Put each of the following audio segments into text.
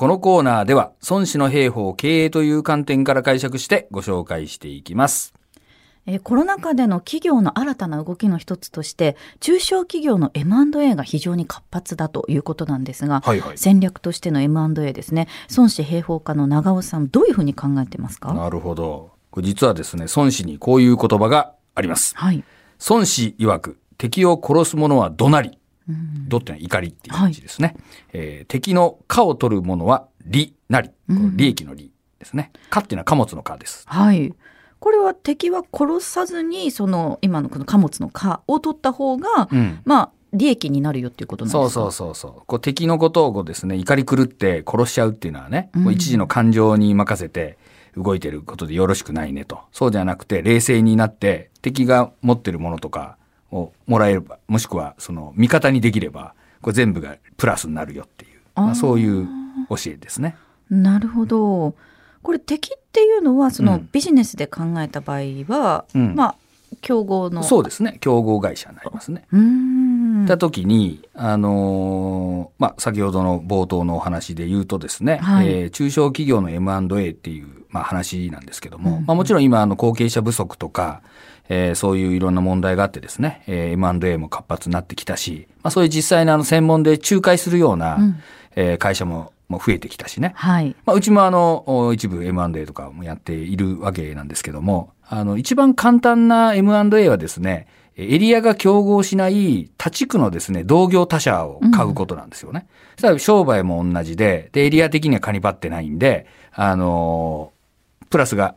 このコーナーでは、孫子の兵法経営という観点から解釈してご紹介していきます。えーコロナ禍での企業の新たな動きの一つとして中小企業の M&A が非常に活発だということなんですが、はいはい戦略としての M&A ですね孫子兵法家の長尾さんどういうふうに考えてますか？なるほど。これ実はですね、孫子にこういう言葉があります。はい孫子曰く、敵を殺す者は怒鳴り。怒ってのは怒りっていう感じですね。えー敵の貨を取る者は利なり。利益の利ですね。貨っていうのは貨物の貨です。はいこれは敵は殺さずにその今のこの貨物の貨を取った方が、うん。まあ利益になるよっていうことなんですか？そうそうそうそう。こう敵のことをこうですね、怒り狂って殺しちゃうっていうのはね、うんもう一時の感情に任せて動いてることでよろしくないねと。そうじゃなくて、冷静になって、敵が持ってるものとかをもらえれば、もしくはその味方にできれば、これ全部がプラスになるよっていう、まあ、そういう教えですね。なるほどこれ敵っていうのはそのうんビジネスで考えた場合は、うんまあ競合のそうですね。競合会社になりますね。うーんった時に、あのーまあ、先ほどの冒頭のお話で言うとですね、はい。えー中小企業の M&A っていう、まあ、話なんですけども、うん。まあ、もちろん今、あの、後継者不足とか、えーそういういろんな問題があってですね、えー M&A も活発になってきたし、まあ、そういう実際のあの、専門で仲介するような、うん。えー会社ももう増えてきたしね。はい。まあ、うちもあの、お一部 M&A とかもやっているわけなんですけども、あの、一番簡単な M&A はですね、エリアが競合しない他地区のですね、同業他社を買うことなんですよね。そしたら商売も同じで、で、エリア的にはカニバってないんで、あのープラスが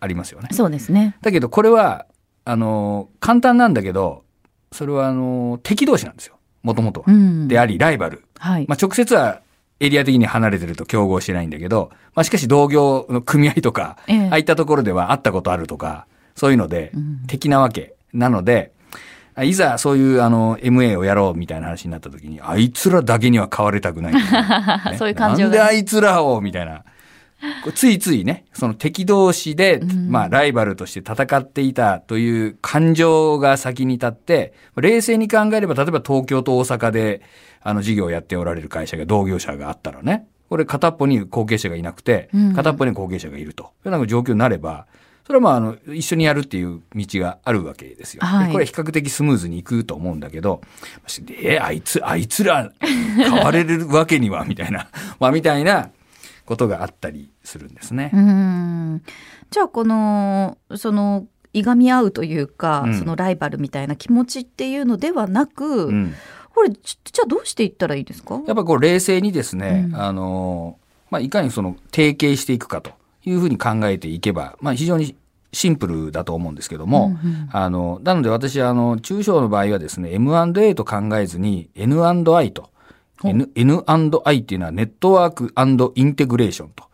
ありますよね。そうですねだけどこれは、あのー簡単なんだけど、それはあのー敵同士なんですよ。もともとは。うんであり、ライバル。はい、まあ、直接はエリア的に離れてると競合してないんだけど、まあ、しかし同業の組合とか、ええああいったところでは会ったことあるとか、そういうのでうん、敵なわけ。なので、あいざそういうあの MA をやろうみたいな話になった時に、あいつらだけには買われたくない、ね。そういう感情がなんであいつらをみたいな。ついついね、その敵同士で、うん。まあライバルとして戦っていたという感情が先に立って、冷静に考えれば、例えば東京と大阪で、あの事業をやっておられる会社が同業者があったらね、これ片っぽに後継者がいなくてうん、片っぽに後継者がいると。いうような状況になれば、それはまあ、あの、一緒にやるっていう道があるわけですよ。ではいこれは比較的スムーズにいくと思うんだけど、え、あいつ、あいつら、買われるわけには、みたいな、まあ、みたいなことがあったりするんですねう。んじゃあこのそのいがみ合うというか、うんそのライバルみたいな気持ちっていうのではなく、うん。これじじゃあどうしていったらいいですか？やっぱこう冷静にですね、うんあの、まあ、いかにその提携していくかというふうに考えていけば、まあ、非常にシンプルだと思うんですけども、うんうんあの、なので私はあの、中小の場合はですね、M&A と考えずに N&I と、N&I っていうのは network integration と。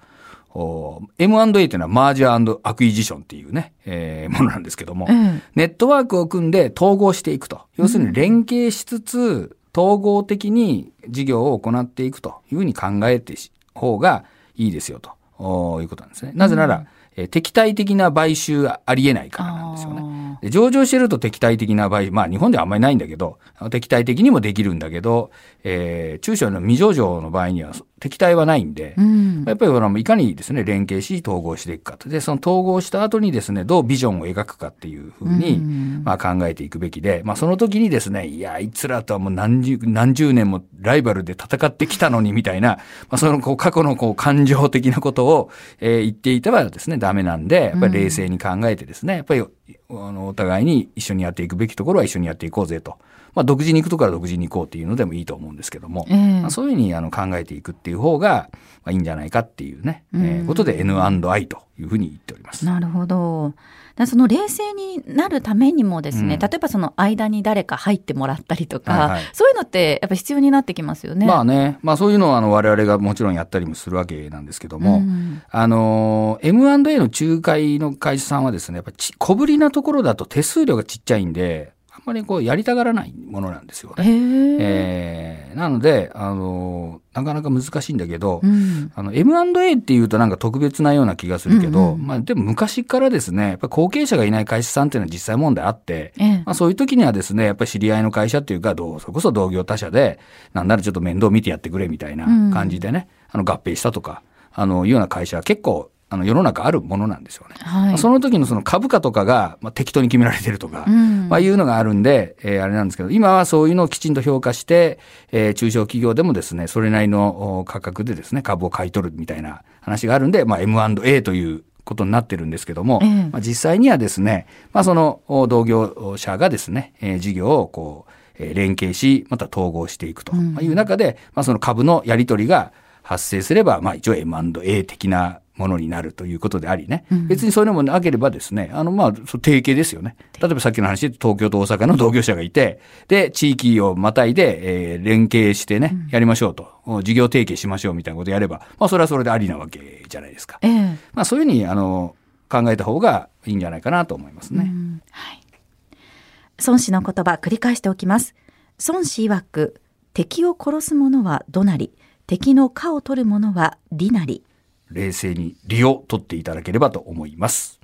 お M&A っていうのはマージャーアクイジションっていうね、えーものなんですけども、ええネットワークを組んで統合していくと。要するに連携しつつ、統合的に事業を行っていくというふうに考えてし方がいいですよとおいうことなんですね。なぜなら、えー敵対的な買収はありえないからなんですよね。あで上場してると敵対的な場合、まあ日本ではあんまりないんだけど、敵対的にもできるんだけど、えー中小の未上場の場合には敵対はないんで、ーうんやっぱりいかにですね、連携し、統合していくかと。で、その統合した後にですね、どうビジョンを描くかっていうふうに、うんまあ考えていくべきで、まあその時にですね、いや、あいつらとはもう何十、何十年もライバルで戦ってきたのにみたいな、まあそのこう過去のこう感情的なことを、えー言っていてはですね、ダメなんで、やっぱり冷静に考えてですね、やっぱり、あの、お互いに一緒にやっていくべきところは一緒にやっていこうぜと。まあ独自に行くところは独自に行こうっていうのでもいいと思うんですけども、ええ。まあ、そういうふうにあの考えていくっていう方が、まあ、いいんじゃないかっていうね、えーうんことで N&I というふうに言っております。なるほど。だその冷静になるためにもですね、うん。例えばその間に誰か入ってもらったりとか、はいはい。そういうのってやっぱ必要になってきますよね。まあね、まあそういうのはあの我々がもちろんやったりもするわけなんですけども、うん。あの、M&A の仲介の会社さんはですね、やっぱち小ぶりなところだと手数料がちっちゃいんで、まりこうやりたがらないものなんですよね。えー、なので、あの、なかなか難しいんだけど、うん、あの、M&A っていうとなんか特別なような気がするけど、うんうん、まあでも昔からですね、やっぱ後継者がいない会社さんっていうのは実際問題あって、ええ、まあそういう時にはですね、やっぱり知り合いの会社っていうか、どうそれこそ同業他社で、なんならちょっと面倒見てやってくれみたいな感じでね、うん、あの合併したとか、あの、いうような会社は結構あの世の中あるものなんですよね。はい、その時のその株価とかが、まあ、適当に決められてるとか、うん、まあ、いうのがあるんで、えー、あれなんですけど、今はそういうのをきちんと評価して、えー、中小企業でもですね、それなりの価格でですね、株を買い取るみたいな話があるんで、まあ、M&A ということになってるんですけども、まあ、実際にはですね、まあ、その同業者がですね、えー、事業をこう、えー、連携し、また統合していくという中で、まあ、その株のやり取りが発生すれば、まあ、一応 M&A 的なものになるということでありね、うん、別にそういうのもなければですね、あの、まあ、提携ですよね。例えばさっきの話で東京と大阪の同業者がいて、で、地域をまたいで、えー、連携してね、やりましょうと、事業提携しましょうみたいなことやれば、まあ、それはそれでありなわけじゃないですか。えー、まあ、そういうふうに、あの、考えた方がいいんじゃないかなと思いますね。はい。孫子の言葉、繰り返しておきます。孫子曰く、敵を殺す者は怒なり、敵の家を取る者は利なり。冷静に利を取っていただければと思います。